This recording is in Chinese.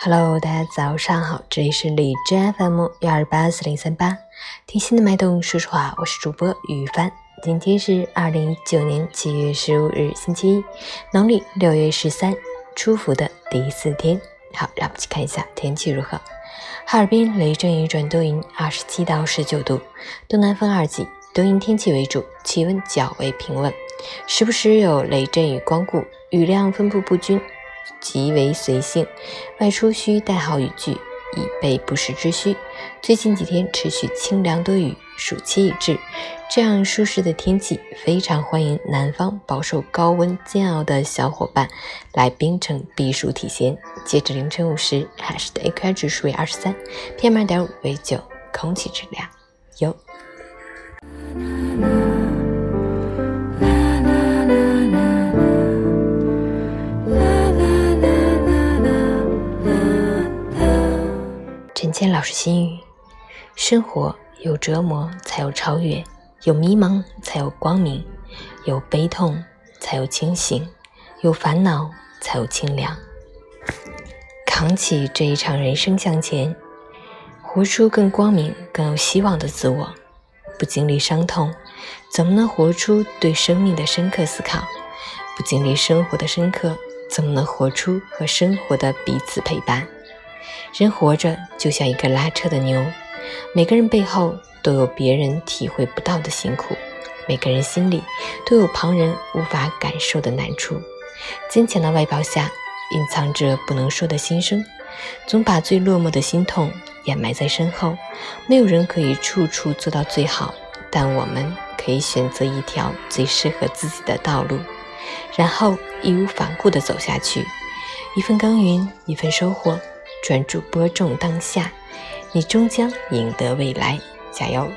Hello，大家早上好，这里是荔枝 FM 幺二八四零三八，听心的脉动说实话，我是主播雨帆。今天是二零一九年七月十五日，星期一，农历六月十三，初伏的第四天。好，让我们去看一下天气如何。哈尔滨雷阵雨转多云，二十七到十九度，东南风二级，多云天气为主，气温较为平稳，时不时有雷阵雨光顾，雨量分布不均。极为随性，外出需带好雨具，以备不时之需。最近几天持续清凉多雨，暑期已至，这样舒适的天气，非常欢迎南方饱受高温煎熬的小伙伴来冰城避暑体闲。截至凌晨五时，海市的 AQI 指数为二十三，PM 二点五为九，空气质量优。陈谦老师心语：生活有折磨才有超越，有迷茫才有光明，有悲痛才有清醒，有烦恼才有清凉。扛起这一场人生向前，活出更光明、更有希望的自我。不经历伤痛，怎么能活出对生命的深刻思考？不经历生活的深刻，怎么能活出和生活的彼此陪伴？人活着就像一个拉车的牛，每个人背后都有别人体会不到的辛苦，每个人心里都有旁人无法感受的难处。坚强的外表下，隐藏着不能说的心声。总把最落寞的心痛掩埋在身后。没有人可以处处做到最好，但我们可以选择一条最适合自己的道路，然后义无反顾地走下去。一份耕耘，一份收获。专注播种当下，你终将赢得未来。加油！